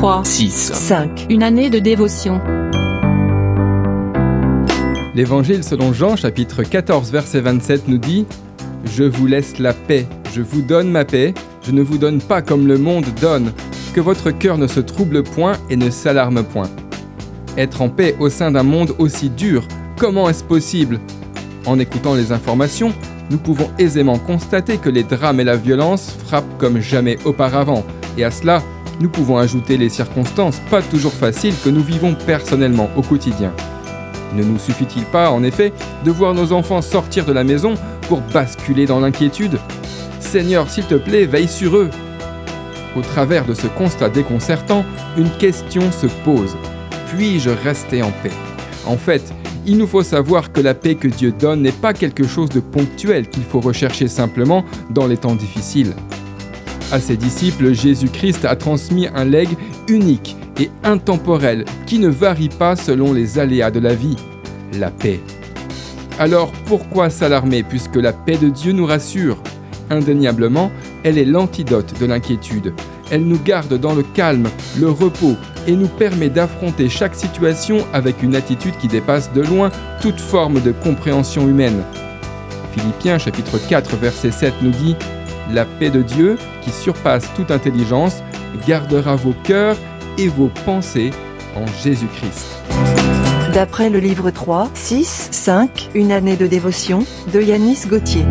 3, 6, 5. une année de dévotion. L'évangile selon Jean chapitre 14 verset 27 nous dit ⁇ Je vous laisse la paix, je vous donne ma paix, je ne vous donne pas comme le monde donne, que votre cœur ne se trouble point et ne s'alarme point. Être en paix au sein d'un monde aussi dur, comment est-ce possible? En écoutant les informations, nous pouvons aisément constater que les drames et la violence frappent comme jamais auparavant, et à cela, nous pouvons ajouter les circonstances pas toujours faciles que nous vivons personnellement au quotidien. Ne nous suffit-il pas, en effet, de voir nos enfants sortir de la maison pour basculer dans l'inquiétude? Seigneur, s'il te plaît, veille sur eux. Au travers de ce constat déconcertant, une question se pose. Puis-je rester en paix? En fait, il nous faut savoir que la paix que Dieu donne n'est pas quelque chose de ponctuel qu'il faut rechercher simplement dans les temps difficiles. À ses disciples, Jésus-Christ a transmis un legs unique et intemporel qui ne varie pas selon les aléas de la vie, la paix. Alors pourquoi s'alarmer puisque la paix de Dieu nous rassure? Indéniablement, elle est l'antidote de l'inquiétude. Elle nous garde dans le calme, le repos et nous permet d'affronter chaque situation avec une attitude qui dépasse de loin toute forme de compréhension humaine. Philippiens chapitre 4 verset 7 nous dit La paix de Dieu, qui surpasse toute intelligence, gardera vos cœurs et vos pensées en Jésus-Christ. D'après le livre 3, 6, 5, Une année de dévotion, de Yanis Gauthier.